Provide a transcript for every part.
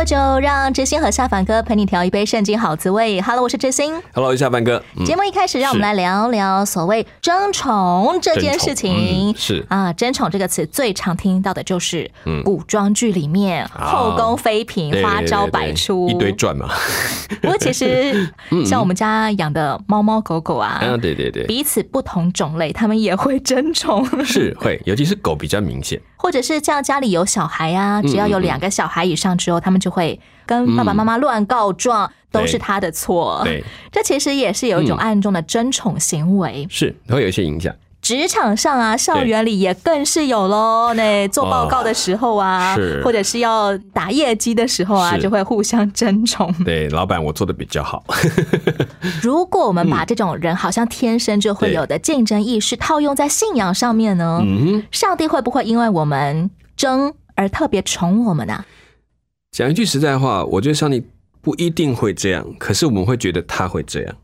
圣经鸡尾酒，让知心和下凡哥陪你调一杯圣经好滋味。Hello，我是知心。Hello，下凡哥。嗯节目一开始，让我们来聊聊所谓争宠这件事情。嗯是啊，争宠这个词最常听到的就是嗯古装剧里面后宫妃嫔对花招对对百出，一堆转嘛。不过其实 像我们家养的猫猫狗狗啊，啊，对对对，彼此不同种类，他们也会争宠，是会，尤其是狗比较明显。或者是像家里有小孩啊，只要有两个小孩以上之后，他们就会跟爸爸妈妈乱告状，都是他的错。对，这其实也是有一种嗯暗中的争宠行为。是会有一些影响。职场上啊，校园里也更是有喽。那做报告的时候啊，哦或者是要打业绩的时候啊，就会互相争宠。对，老板，我做的比较好。如果我们把这种人好像天生就会有的竞争意识套用在信仰上面呢，上帝会不会因为我们争而特别宠我们呢、讲一句实在话，我觉得上帝不一定会这样，可是我们会觉得他会这样。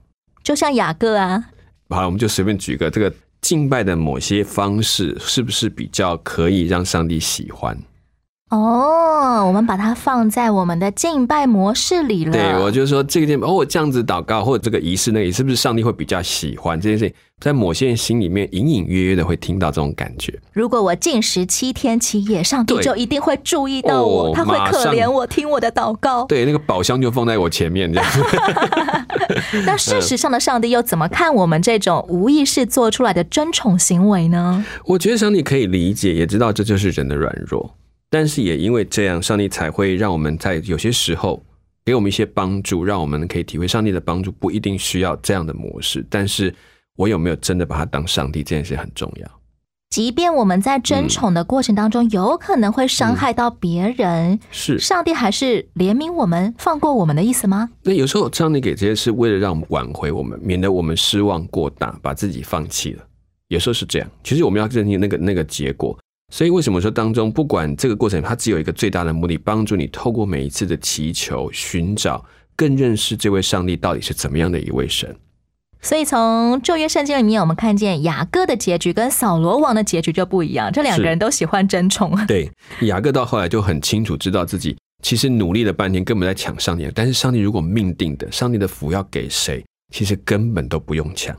就像雅各啊，好，我们就随便举个这个敬拜的某些方式，是不是比较可以让上帝喜欢？哦，我们把它放在我们的敬拜模式里了。对，我就说这个地方，哦，我这样子祷告，或者这个仪式那里，是不是上帝会比较喜欢这件事情？在某些人心里面隐隐约约的会听到这种感觉。如果我禁食七天七夜，上帝就一定会注意到我，哦他会可怜我，听我的祷告。对，那个宝箱就放在我前面，这样。那事实上的上帝又怎么看我们这种无意识做出来的争宠行为呢？我觉得上帝可以理解，也知道这就是人的软弱，但是也因为这样，上帝才会让我们在有些时候给我们一些帮助，让我们可以体会上帝的帮助不一定需要这样的模式，但是我有没有真的把他当上帝这件事很重要。即便我们在争宠的过程当中，有可能会伤害到别人，是，上帝还是怜悯我们、放过我们的意思吗？那有时候上帝给这些是为了让我们挽回我们，免得我们失望过大，把自己放弃了。有时候是这样，其实我们要认清那个那个结果。所以为什么说当中，不管这个过程，它只有一个最大的目的，帮助你透过每一次的祈求、寻找，更认识这位上帝到底是怎么样的一位神。所以从旧约圣经里面，我们看见雅各的结局跟扫罗王的结局就不一样，这两个人都喜欢争宠。对，雅各到后来就很清楚知道自己其实努力了半天，根本在抢上帝，但是上帝如果命定的，上帝的福要给谁，其实根本都不用抢。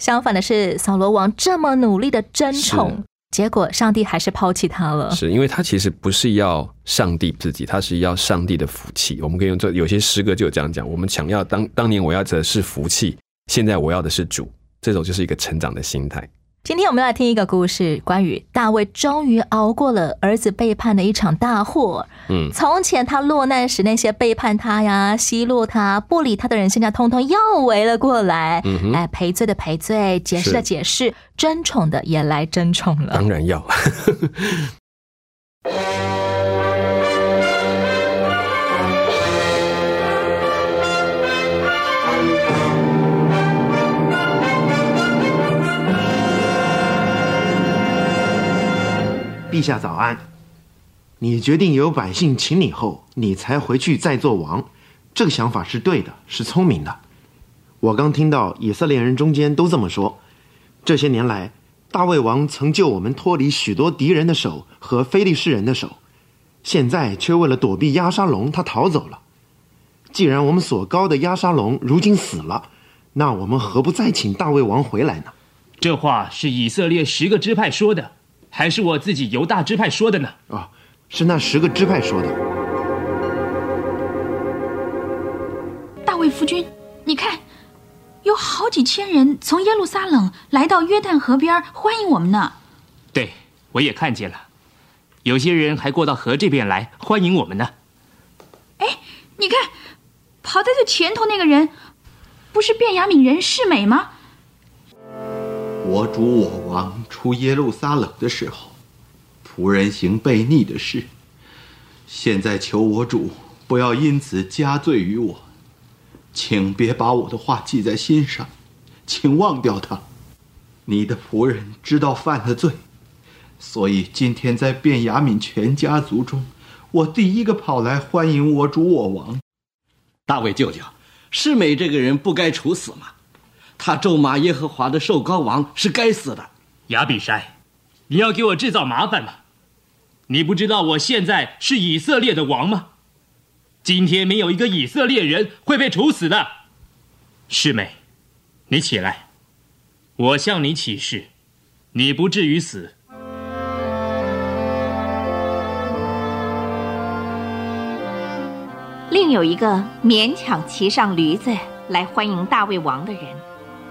相反的是，扫罗王这么努力的争宠，结果上帝还是抛弃他了。是因为他其实不是要上帝自己，他是要上帝的福气。我们可以用这有些诗歌就有这样讲：我们想要当当年我要的是福气，现在我要的是主。这种就是一个成长的心态。今天我们来听一个故事，关于大卫终于熬过了儿子背叛的一场大祸。嗯，从前他落难时，那些背叛他呀、奚落他、不理他的人，现在通通又围了过来。嗯哎，赔罪的赔罪，解释的解释，争宠的也来争宠了。当然要。下早安。你决定由百姓请你后，你才回去再做王，这个想法是对的，是聪明的。我刚听到以色列人中间都这么说。这些年来，大卫王曾救我们脱离许多敌人的手和非利士人的手，现在却为了躲避押沙龙，他逃走了。既然我们所高的押沙龙如今死了，那我们何不再请大卫王回来呢？这话是以色列十个支派说的，还是我自己犹大支派说的呢？啊，是那十个支派说的。大卫夫君，你看，有好几千人从耶路撒冷来到约旦河边欢迎我们呢。对，我也看见了，有些人还过到河这边来欢迎我们呢。哎，你看，跑在最前头那个人，不是便雅悯人世美吗？我主我王出耶路撒冷的时候，仆人行悖逆的事。现在求我主不要因此加罪于我，请别把我的话记在心上，请忘掉它。你的仆人知道犯了罪，所以今天在卞雅敏全家族中，我第一个跑来欢迎我主我王。大卫舅舅，世美这个人不该处死吗？他咒骂耶和华的受高王是该死的。亚比筛，你要给我制造麻烦吗？你不知道我现在是以色列的王吗？今天没有一个以色列人会被处死的。师妹，你起来。我向你起誓，你不至于死。另有一个勉强骑上驴子来欢迎大卫王的人，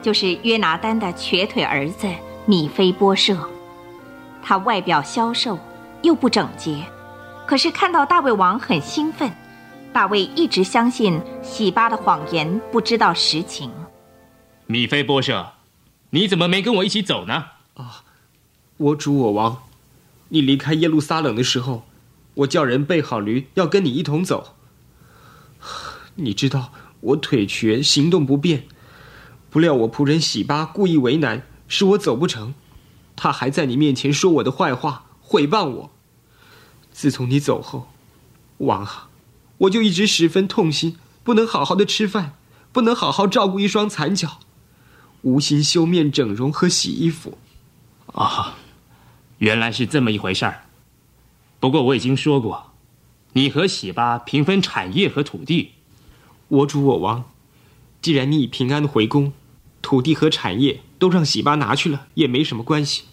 就是约拿丹的瘸腿儿子米菲波设。他外表消瘦，又不整洁，可是看到大卫王很兴奋。大卫一直相信喜巴的谎言，不知道实情。米菲波设。你怎么没跟我一起走呢？啊，我主我王，你离开耶路撒冷的时候，我叫人备好驴，要跟你一同走。你知道我腿瘸，行动不便，不料我仆人喜巴故意为难，使我走不成。他还在你面前说我的坏话，毁谤我。自从你走后，王啊，我就一直十分痛心，不能好好的吃饭，不能好好照顾一双残脚。无心修面整容和洗衣服，啊，原来是这么一回事儿。不过我已经说过，你和喜巴平分产业和土地。我主我王，既然你已平安回宫，土地和产业都让喜巴拿去了，也没什么关系。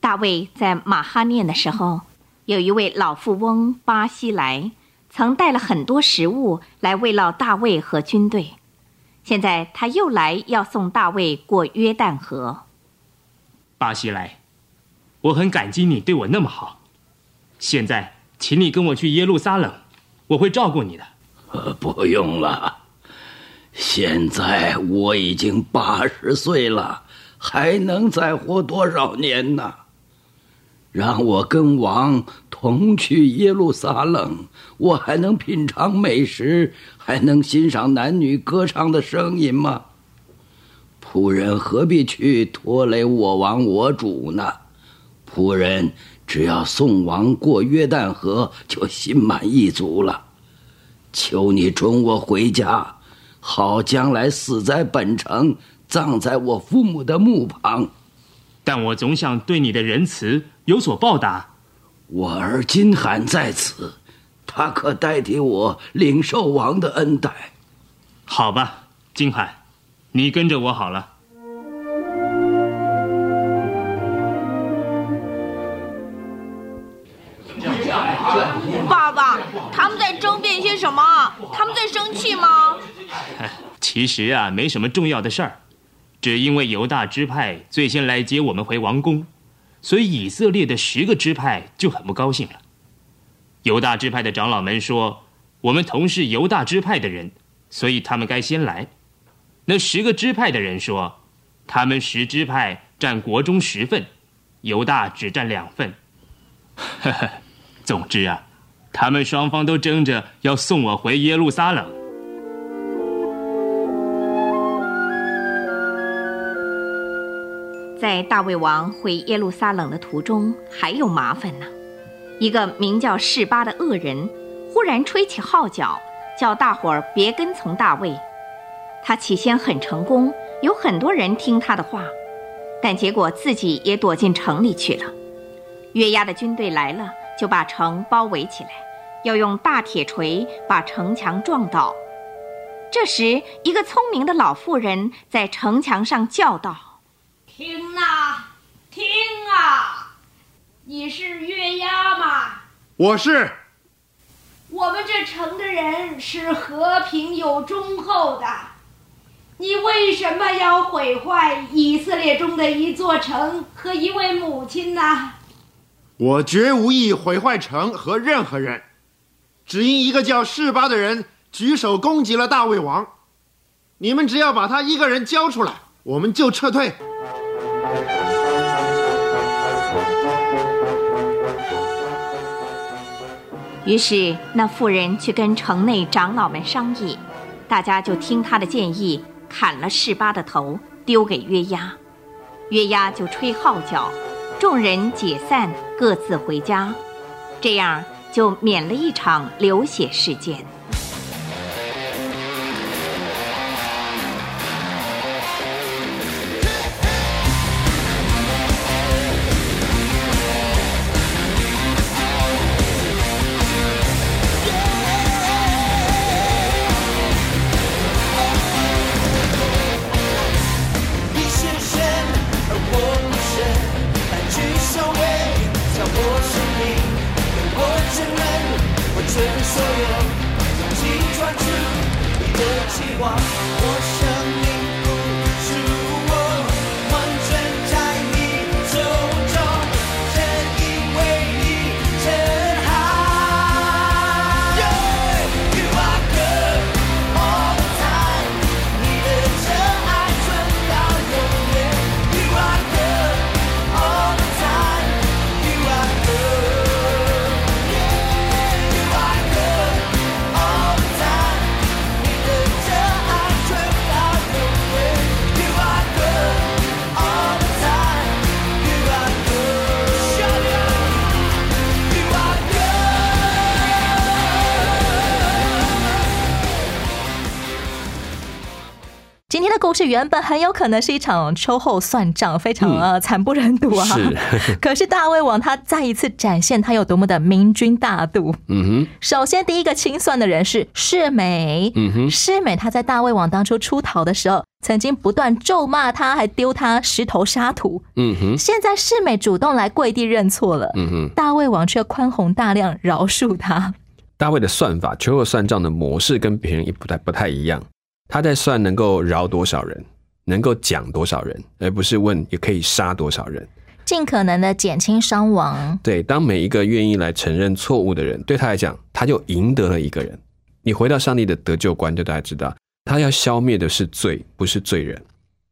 大卫在马哈念的时候，有一位老富翁巴西莱，曾带了很多食物来慰劳大卫和军队。现在他又来要送大卫过约旦河。巴西莱，我很感激你对我那么好。现在，请你跟我去耶路撒冷，我会照顾你的。呃，不用了。现在我已经八十岁了，还能再活多少年呢？让我跟王同去耶路撒冷，我还能品尝美食，还能欣赏男女歌唱的声音吗？仆人何必去拖累我王我主呢？仆人只要送王过约旦河，就心满意足了。求你准我回家，好将来死在本城，葬在我父母的墓旁。但我总想对你的仁慈有所报答。我儿金寒在此，他可代替我领受王的恩待。好吧，金寒，你跟着我好了。爸爸，他们在争辩些什么？他们在生气吗？其实啊，没什么重要的事儿。只因为犹大支派最先来接我们回王宫，所以以色列的十个支派就很不高兴了。犹大支派的长老们说：“我们同是犹大支派的人，所以他们该先来。”那十个支派的人说：“他们十支派占国中十份，犹大只占两份。”呵呵，总之啊，他们双方都争着要送我回耶路撒冷。在大卫王回耶路撒冷的途中，还有麻烦呢。一个名叫示巴的恶人，忽然吹起号角，叫大伙儿别跟从大卫。他起先很成功，有很多人听他的话，但结果自己也躲进城里去了。约押的军队来了，就把城包围起来，要用大铁锤把城墙撞倒。这时，一个聪明的老妇人在城墙上叫道。听呐，听啊！你是月牙吗？我是。我们这城的人是和平又忠厚的，你为什么要毁坏以色列中的一座城和一位母亲呢？我绝无意毁坏城和任何人，只因一个叫示巴的人举手攻击了大卫王。你们只要把他一个人交出来，我们就撤退。于是那妇人去跟城内长老们商议，大家就听他的建议，砍了士巴的头，丢给约押。约押就吹号角，众人解散，各自回家，这样就免了一场流血事件。今天的故事原本很有可能是一场秋后算账，非常呃惨不忍睹啊。是 可是大胃王他再一次展现他有多么的明君大度。嗯哼，首先，第一个清算的人是世美。嗯哼世美他在大胃王当初出逃的时候，曾经不断咒骂他，还丢他石头沙土。嗯哼，现在世美主动来跪地认错了，嗯哼。大胃王却宽宏大量饶恕他。大卫的算法，秋后算账的模式跟别人也不太不太一样。他在算能够饶多少人，能够讲多少人，而不是问也可以杀多少人。尽可能的减轻伤亡。对，当每一个愿意来承认错误的人，对他来讲，他就赢得了一个人。你回到上帝的得救观，就大家知道，他要消灭的是罪，不是罪人。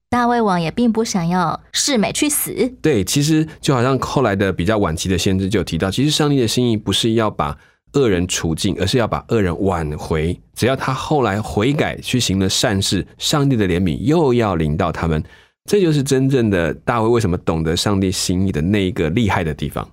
大卫王也并不想要世美去死，对，其实就好像后来的比较晚期的先知就提到，其实上帝的心意不是要把恶人处境，而是要把恶人挽回。只要他后来悔改，去行了善事，上帝的怜悯又要临到他们。这就是真正的大卫为什么懂得上帝心意的那一个厉害的地方。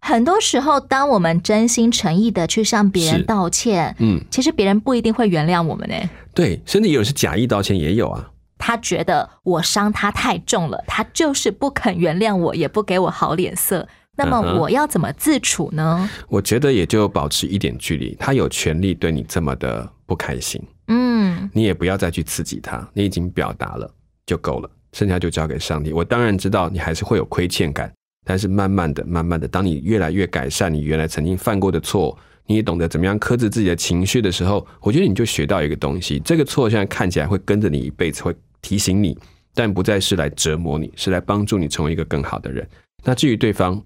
很多时候，当我们真心诚意的去向别人道歉，嗯，其实别人不一定会原谅我们呢。对，甚至有人是假意道歉，也有啊。他觉得我伤他太重了，他就是不肯原谅我，也不给我好脸色。那么我要怎么自处呢？我觉得也就保持一点距离。他有权利对你这么的不开心，嗯，你也不要再去刺激他，你已经表达了就够了，剩下就交给上帝。我当然知道你还是会有亏欠感，但是慢慢的、慢慢的，当你越来越改善你原来曾经犯过的错，你也懂得怎么样克制自己的情绪的时候，我觉得你就学到一个东西，这个错现在看起来会跟着你一辈子，会提醒你，但不再是来折磨你，是来帮助你成为一个更好的人。那至于对方，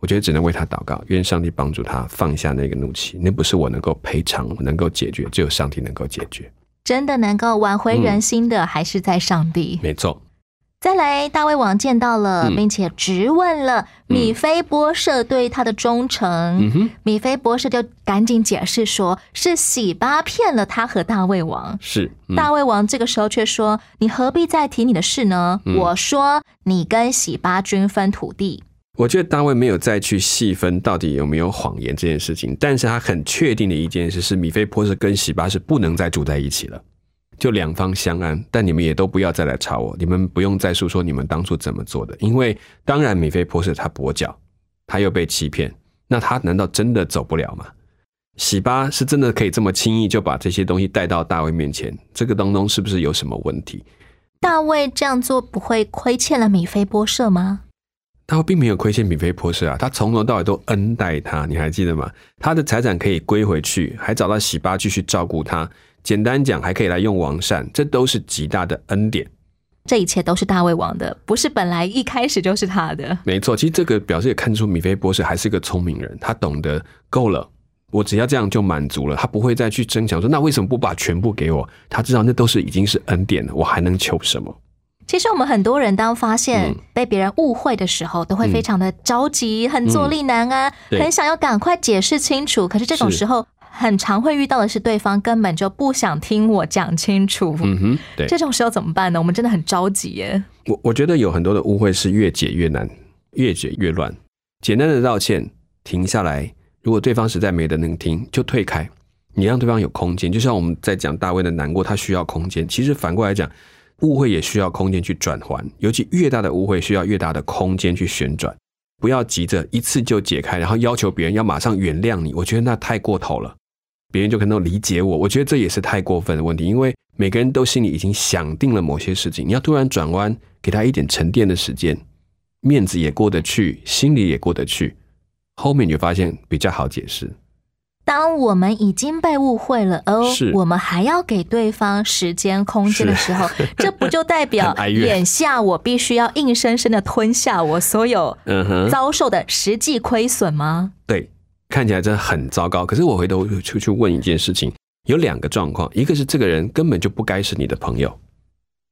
我觉得只能为他祷告，愿上帝帮助他放下那个怒气，那不是我能够赔偿、能够解决，只有上帝能够解决。真的能够挽回嗯人心的，还是在上帝。没错，再来，大卫王见到了，嗯并且质问了米菲波设对他的忠诚。嗯，米菲波设就赶紧解释说，是喜巴骗了他和大卫王。是、嗯大卫王这个时候却说：“你何必再提你的事呢？嗯我说你跟喜巴均分土地。我觉得大卫没有再去细分到底有没有谎言这件事情，但是他很确定的一件事是，米菲波士跟喜巴是不能再住在一起了，就两方相安。但你们也都不要再来吵我，你们不用再诉说你们当初怎么做的，因为当然米菲波士他跛脚，他又被欺骗，那他难道真的走不了吗？喜巴是真的可以这么轻易就把这些东西带到大卫面前，这个当中是不是有什么问题？大卫这样做不会亏欠了米菲波设吗？他并没有亏欠米菲波士啊，他从头到尾都恩待他，你还记得吗？他的财产可以归回去，还找到喜巴继续照顾他。简单讲，还可以来用王善，这都是极大的恩典。这一切都是大卫王的，不是本来一开始就是他的。没错，其实这个表示也看出米菲波士还是个聪明人，他懂得够了，我只要这样就满足了，他不会再去争抢说那为什么不把全部给我？他知道那都是已经是恩典了，我还能求什么？其实我们很多人当发现嗯被别人误会的时候，都会非常的着急，很坐立难安，很想要赶快解释清楚。可是这种时候，很常会遇到的是对方根本就不想听我讲清楚。嗯哼，对。这种时候怎么办呢？我们真的很着急耶。我我觉得有很多的误会是越解越难，越解越乱。简单的道歉，停下来，如果对方实在没得能听，就退开，你让对方有空间。就像我们在讲大卫的难过，他需要空间。其实反过来讲，误会也需要空间去转还，尤其越大的误会需要越大的空间去旋转。不要急着一次就解开，然后要求别人要马上原谅你，我觉得那太过头了。别人就可能理解我，我觉得这也是太过分的问题，因为每个人都心里已经想定了某些事情，你要突然转弯，给他一点沉淀的时间，面子也过得去，心里也过得去，后面你就发现比较好解释。当我们已经被误会了，哦我们还要给对方时间空间的时候，这不就代表 眼下我必须要硬生生的吞下我所有遭受的实际亏损吗？对，看起来真的很糟糕。可是我回头出去问一件事情，有两个状况，一个是这个人根本就不该是你的朋友，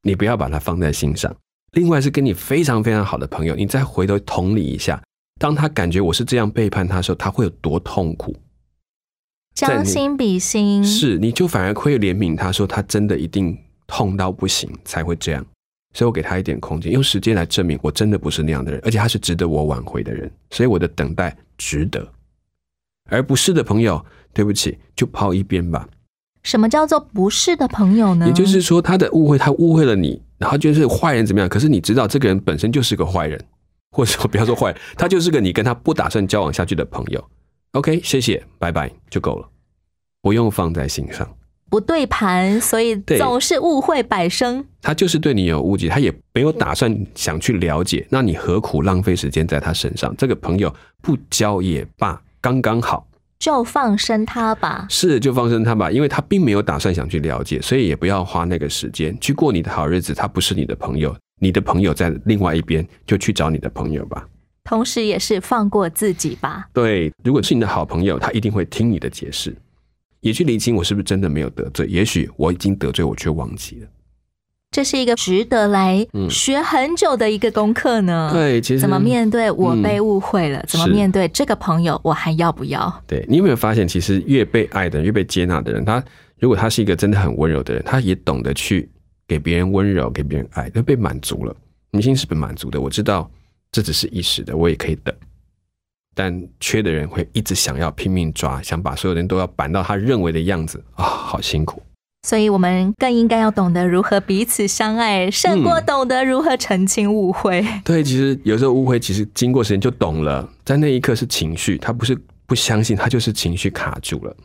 你不要把他放在心上；另外是跟你非常非常好的朋友，你再回头同理一下，当他感觉我是这样背叛他的时候，他会有多痛苦。将心比心，是，你就反而会怜悯他，说他真的一定痛到不行才会这样。所以我给他一点空间，用时间来证明我真的不是那样的人，而且他是值得我挽回的人，所以我的等待值得。而不是的朋友，对不起，就抛一边吧。什么叫做不是的朋友呢？也就是说，他的误会，他误会了你，然后就是坏人怎么样？可是你知道，这个人本身就是个坏人，或者说不要说坏人，他就是个你跟他不打算交往下去的朋友。OK，谢谢，拜拜就够了，不用放在心上。不对盘，所以总是误会百生。他就是对你有误解，他也没有打算想去了解，那你何苦浪费时间在他身上？这个朋友不交也罢，刚刚好。就放生他吧。是就放生他吧，因为他并没有打算想去了解，所以也不要花那个时间去过你的好日子。他不是你的朋友，你的朋友在另外一边，就去找你的朋友吧。同时也是放过自己吧。对，如果是你的好朋友，他一定会听你的解释，也去理清我是不是真的没有得罪。也许我已经得罪，我却忘记了。这是一个值得来嗯学很久的一个功课呢。对其实怎么面对我嗯被误会了？怎么面对这个朋友，我还要不要？对你有没有发现，其实越被爱的人，越被接纳的人，他如果他是一个真的很温柔的人，他也懂得去给别人温柔，给别人爱，他被满足了。你心是被满足的，我知道这只是一时的，我也可以等。但缺的人会一直想要拼命抓，想把所有人都要板到他认为的样子啊、好辛苦。所以我们更应该要懂得如何彼此相爱，胜过懂得如何澄清误会。对，其实有时候误会，其实经过时间就懂了，在那一刻是情绪，他不是不相信，他就是情绪卡住了。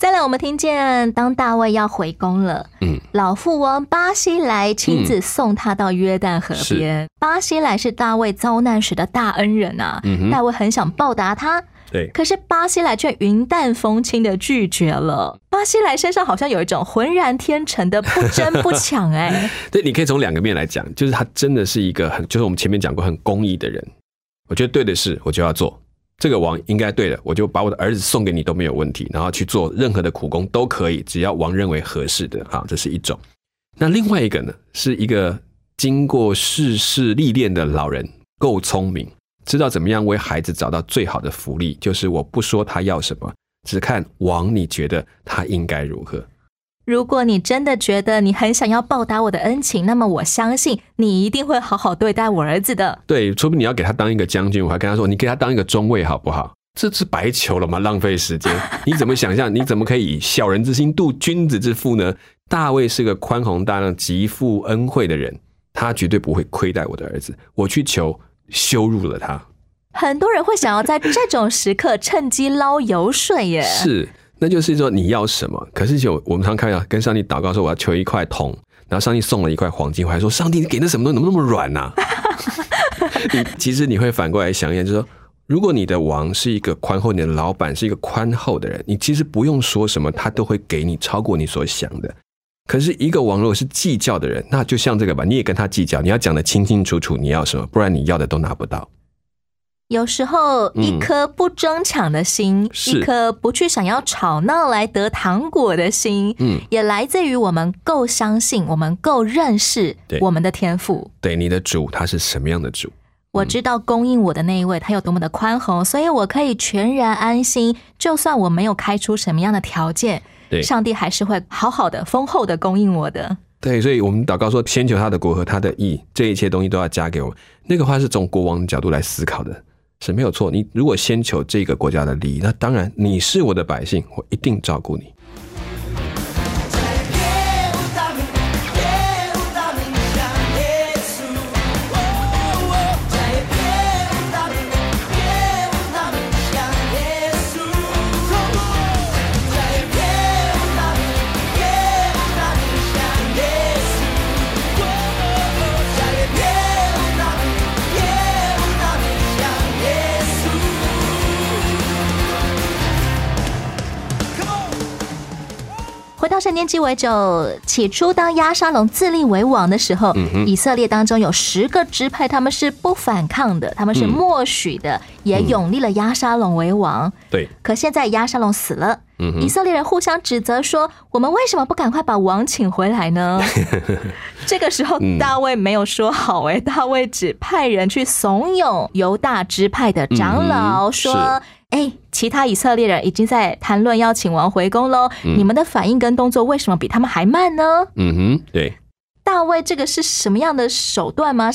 再来，我们听见当大卫要回宫了，嗯，老妇王巴西莱亲自送他到约旦河边。巴西莱是大卫遭难时的大恩人啊，嗯大卫很想报答他，对，可是巴西莱却云淡风轻的拒绝了。巴西莱身上好像有一种浑然天成的不争不抢、哎，对，你可以从两个面来讲，就是他真的是一个很，就是我们前面讲过很公义的人。我觉得对的事，我就要做。这个王应该对的，我就把我的儿子送给你都没有问题，然后去做任何的苦工都可以，只要王认为合适的啊，这是一种。那另外一个呢，是一个经过世事历练的老人，够聪明，知道怎么样为孩子找到最好的福利，就是我不说他要什么，只看王你觉得他应该如何。如果你真的觉得你很想要报答我的恩情，那么我相信你一定会好好对待我儿子的。对，除非你要给他当一个将军，我还跟他说，你给他当一个中尉好不好？这是白求了吗？浪费时间。你怎么想象？你怎么可以以小人之心度君子之腹呢？大卫是个宽宏大量、极富恩惠的人，他绝对不会亏待我的儿子。我去求，羞辱了他。很多人会想要在这种时刻趁机捞油水耶。是，那就是说你要什么？可是就我们常看到跟上帝祷告说我要求一块铜，然后上帝送了一块黄金，我还说上帝你给那什么东西怎么那么软呐、你其实你会反过来想一下，就是说，如果你的王是一个宽厚，你的老板是一个宽厚的人，你其实不用说什么，他都会给你超过你所想的。可是一个王如果是计较的人，那就像这个吧，你也跟他计较，你要讲的清清楚楚你要什么，不然你要的都拿不到。有时候一颗不争抢的心，是一颗不去想要吵闹来得糖果的心，嗯也来自于我们够相信，我们够认识我们的天赋。对你的主他是什么样的主？我知道供应我的那一位，他有多么的宽宏，所以我可以全然安心。就算我没有开出什么样的条件，对上帝还是会好好的、丰厚的供应我的。对，所以我们祷告说，先求他的国和他的义，这一切东西都要加给我们。那个话是从国王的角度来思考的，是没有错。你如果先求这个国家的利益，那当然你是我的百姓，我一定照顾你。回到圣经鸡尾酒，起初当亚沙龙自立为王的时候，嗯以色列当中有十个支派，他们是不反抗的，他们是嗯默许的，也永立了亚沙龙为王。对，可现在亚沙龙死了，以色列人互相指责说：“我们为什么不赶快把王请回来呢？” 这个时候嗯，大卫没有说好、哎、大卫只派人去怂恿犹大支派的长老嗯说是：“哎、其他以色列人已经在谈论要请王回宫喽，嗯你们的反应跟动作为什么比他们还慢呢嗯哼，对，？”大卫这个是什么样的手段吗？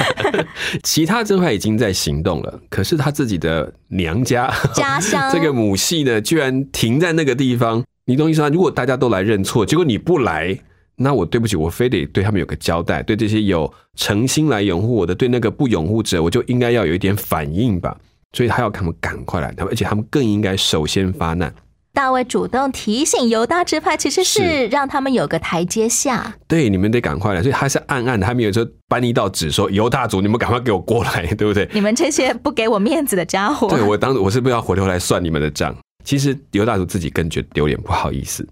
其他这块已经在行动了，可是他自己的娘家家乡 这个母系呢，居然停在那个地方。你懂意思吗？如果大家都来认错，结果你不来，那我对不起，我非得对他们有个交代。对这些有诚心来拥护我的，对那个不拥护者，我就应该要有一点反应吧。所以他要他们赶快来，他们而且他们更应该首先发难。大卫主动提醒犹大支派，其实是是让他们有个台阶下。对，你们得赶快来。所以他是暗暗的，他没有说搬一道纸说犹大族，你们赶快给我过来，对不对？你们这些不给我面子的家伙，对我当我是不是要回头来算你们的账？其实犹大族自己更觉得丢脸，不好意思。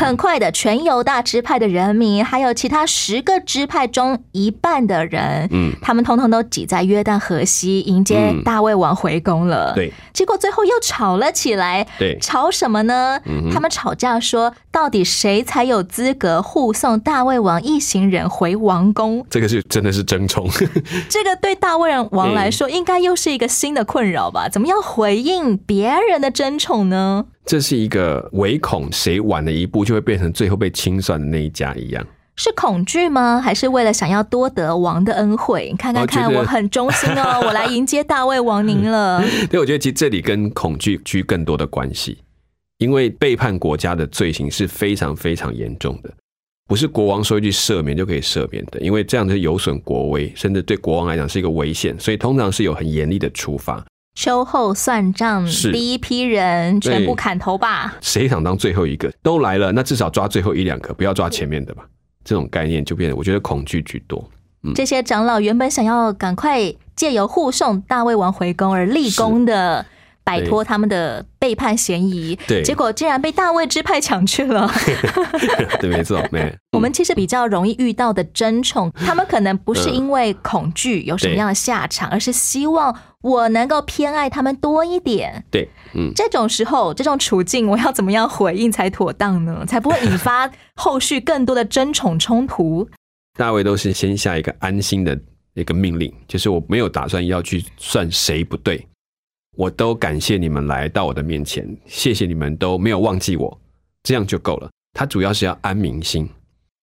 很快的，全犹大支派的人民，还有其他十个支派中一半的人，嗯他们通通都挤在约旦河西迎接嗯大卫王回宫了。对，结果最后又吵了起来。对吵什么呢？嗯他们吵架说，到底谁才有资格护送大卫王一行人回王宫？这个是真的是争宠。这个对大卫王来说，应该又是一个新的困扰吧？怎么样回应别人的争宠呢？这是一个唯恐谁晚了一步就会变成最后被清算的那一家一样。是恐惧吗？还是为了想要多得王的恩惠？你看看看，我很忠心哦，我来迎接大卫王您了。对，我觉得其实这里跟恐惧居更多的关系，因为背叛国家的罪行是非常非常严重的，不是国王说一句赦免就可以赦免的，因为这样是有损国威，甚至对国王来讲是一个危险，所以通常是有很严厉的处罚。秋后算账，是第一批人全部砍头吧。谁想当最后一个？都来了，那至少抓最后一两个，不要抓前面的吧。这种概念就变得，我觉得恐惧居多。嗯这些长老原本想要赶快借由护送大卫王回宫而立功的，摆脱他们的背叛嫌疑，对结果竟然被大卫支派抢去了。对，没错，没。我们其实比较容易遇到的争宠，他们可能不是因为恐惧有什么样的下场，而是希望我能够偏爱他们多一点。对，嗯，这种时候，这种处境，我要怎么样回应才妥当呢？才不会引发后续更多的争宠冲突？大卫都是先下一个安心的一个命令，就是我没有打算要去算谁不对，我都感谢你们来到我的面前，谢谢你们都没有忘记我，这样就够了。他主要是要安民心，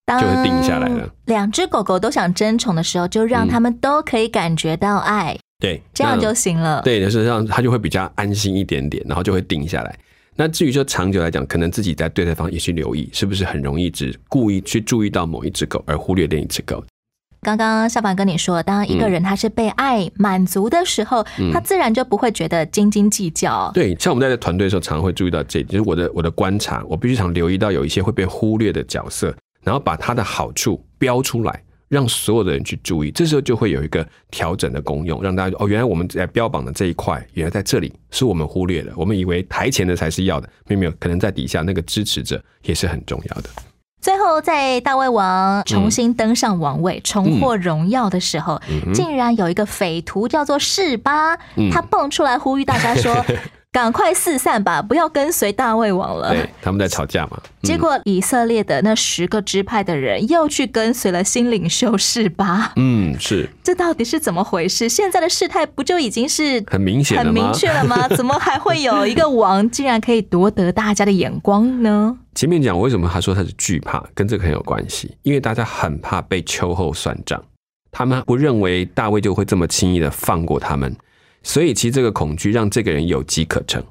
就会定下来了。两只狗狗都想争宠的时候，就让他们都可以感觉到爱，对，这样就行了。对，就是让他就会比较安心一点点，然后就会定下来。那至于说长久来讲，可能自己在对待方也去留意，是不是很容易只故意去注意到某一只狗，而忽略另一只狗。刚刚小凡跟你说，当一个人他是被爱满足的时候，嗯他自然就不会觉得斤斤计较。对，像我们在团队的时候，常常会注意到这就是我的我的观察，我必须常留意到有一些会被忽略的角色，然后把它的好处标出来，让所有的人去注意，这时候就会有一个调整的功用，让大家哦，原来我们在标榜的这一块，原来在这里是我们忽略了，我们以为台前的才是要的，没有没有，可能在底下那个支持者也是很重要的。最后，在大胃王重新登上王位、重获荣耀的时候，嗯。竟然有一个匪徒叫做士巴，嗯。他蹦出来呼吁大家说：“ 赶快四散吧，不要跟随大卫王了。”对，他们在吵架嘛。结果以色列的那十个支派的人又去跟随了新领袖示巴，嗯，是这到底是怎么回事？现在的事态不就已经是很明显很明确了吗？怎么还会有一个王竟然可以夺得大家的眼光呢？前面讲为什么他说他是惧怕，跟这个很有关系，因为大家很怕被秋后算账，他们不认为大卫就会这么轻易的放过他们，所以其实这个恐惧让这个人有机可乘。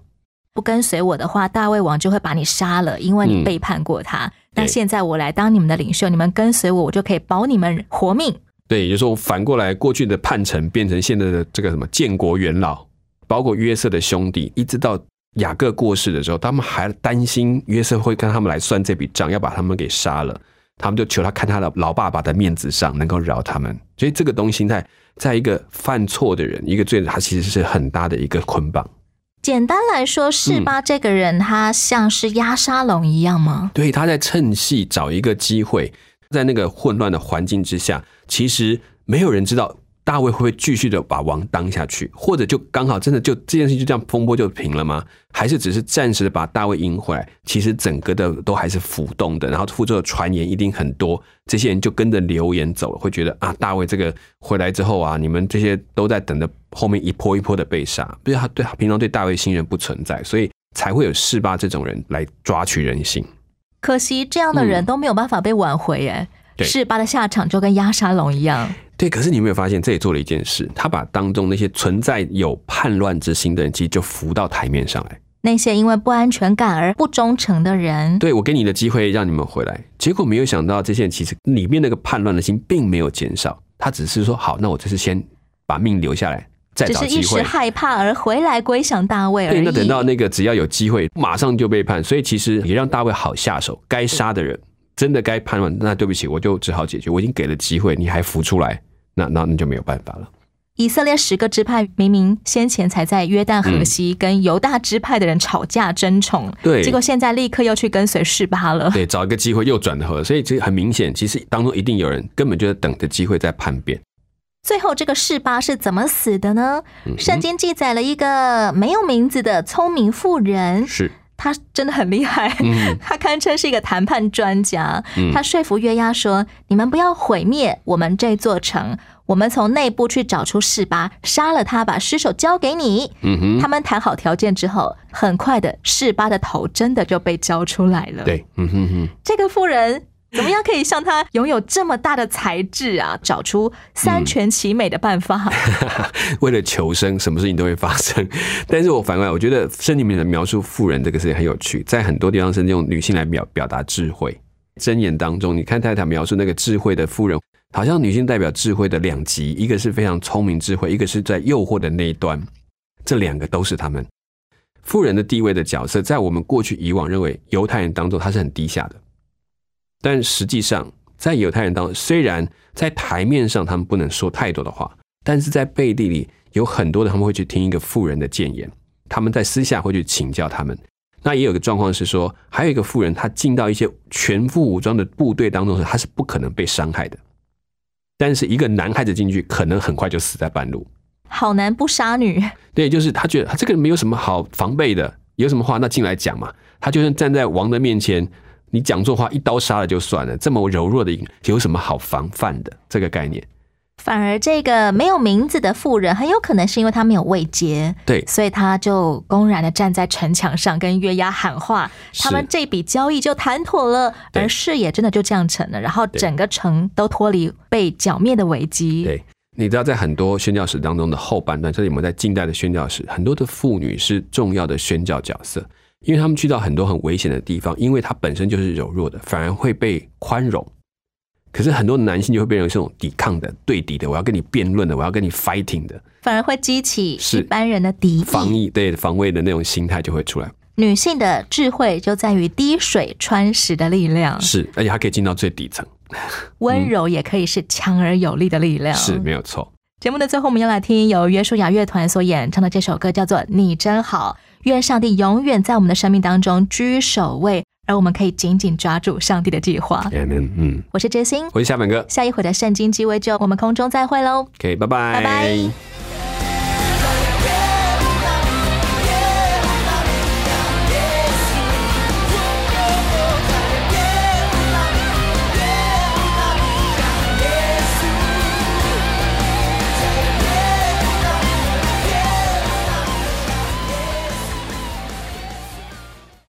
不跟随我的话，大卫王就会把你杀了，因为你嗯背叛过他。那现在我来当你们的领袖，你们跟随我，我就可以保你们活命。对，也就是说反过来，过去的叛臣变成现在的这个什么建国元老，包括约瑟的兄弟，一直到雅各过世的时候，他们还担心约瑟会跟他们来算这笔账，要把他们给杀了。他们就求他看他的老爸爸的面子上能够饶他们。所以这个东西在在一个犯错的人，一个罪人，他其实是很大的一个捆绑。简单来说，示巴这个人，他像是压沙龙一样吗？对，他在趁隙找一个机会，在那个混乱的环境之下，其实没有人知道大卫会不会继续的把王当下去，或者就刚好真的就这件事情就这样风波就平了吗？还是只是暂时的把大卫赢回来？其实整个的都还是浮动的，然后附着的传言一定很多，这些人就跟着流言走了，会觉得啊，大卫这个回来之后啊，你们这些都在等着后面一波一波的被杀，不是他对他平常对大卫新人不存在，所以才会有示巴这种人来抓取人心。可惜这样的人都没有办法被挽回，哎、嗯对示巴的下场就跟压沙龙一样。对，可是你有没有发现，这也做了一件事，他把当中那些存在有叛乱之心的人，其实就浮到台面上来。那些因为不安全感而不忠诚的人，对我给你的机会让你们回来，结果没有想到，这些人其实里面那个叛乱的心并没有减少，他只是说好，那我这次先把命留下来，再只是一时找机会。害怕而回来归降大卫而对，那等到那个只要有机会，马上就被叛，所以其实也让大卫好下手。该杀的人，真的该判断，那对不起，我就只好解决。我已经给了机会，你还浮出来，那那那就没有办法了。以色列十个支派明明先前才在约旦河西跟犹大支派的人吵架争宠，嗯对结果现在立刻又去跟随示巴了。对，找一个机会又转合，所以这很明显，其实当中一定有人根本就在等着机会在叛变。最后这个示巴是怎么死的呢？圣经记载了一个没有名字的聪明妇人，是，他真的很厉害，嗯 他堪称是一个谈判专家。嗯他说服约押说：“你们不要毁灭我们这座城，我们从内部去找出示巴，杀了他，把尸首交给你。”他们谈好条件之后，很快的示巴的头真的就被交出来了。，对，嗯哼哼，这个妇人。怎么样可以像他拥有这么大的才智啊？找出三全其美的办法。为了求生，什么事情都会发生。但是我反过来，我觉得圣经里面的描述富人这个事情很有趣，在很多地方是用女性来表表达智慧。箴言当中，你看太太描述那个智慧的妇人，好像女性代表智慧的两极，一个是非常聪明智慧，一个是在诱惑的那一端，这两个都是他们。富人的地位的角色，在我们过去以往认为犹太人当中，他是很低下的。但实际上，在犹太人当中，虽然在台面上他们不能说太多的话，但是在背地里有很多的他们会去听一个富人的谏言，他们在私下会去请教他们。那也有个状况是说，还有一个富人，他进到一些全副武装的部队当中时，他是不可能被伤害的。但是一个男孩子进去，可能很快就死在半路。好男不杀女，对，就是他觉得他这个人没有什么好防备的，有什么话那进来讲嘛。他就算站在王的面前，你讲错话一刀杀了就算了，这么柔弱的一个有什么好防范的？这个概念？反而这个没有名字的妇人，很有可能是因为他没有位阶，对。所以他就公然的站在城墙上跟月牙喊话，他们这笔交易就谈妥了，而事业真的就这样成了，然后整个城都脱离被剿灭的危机。对，你知道在很多宣教史当中的后半段，这里我们在近代的宣教史，很多的妇女是重要的宣教角色，因为他们去到很多很危险的地方，因为他本身就是柔弱的，反而会被宽容。可是很多男性就会变成这种抵抗的、对敌的，我要跟你辩论的，我要跟你 fighting 的，反而会激起一般人的敌意。防疫对防卫的那种心态就会出来。女性的智慧就在于滴水穿石的力量，是，而且它可以进到最底层，温柔也可以是强而有力的力量。是没有错。节目的最后，我们要来听由约书亚乐团所演唱的这首歌，叫做《你真好》。愿上帝永远在我们的生命当中居首位，而我们可以紧紧抓住上帝的计划。Amen。嗯，我是杰心，我是夏本哥下一回的圣经鸡尾酒，我们空中再会喽。，OK，拜拜，拜拜。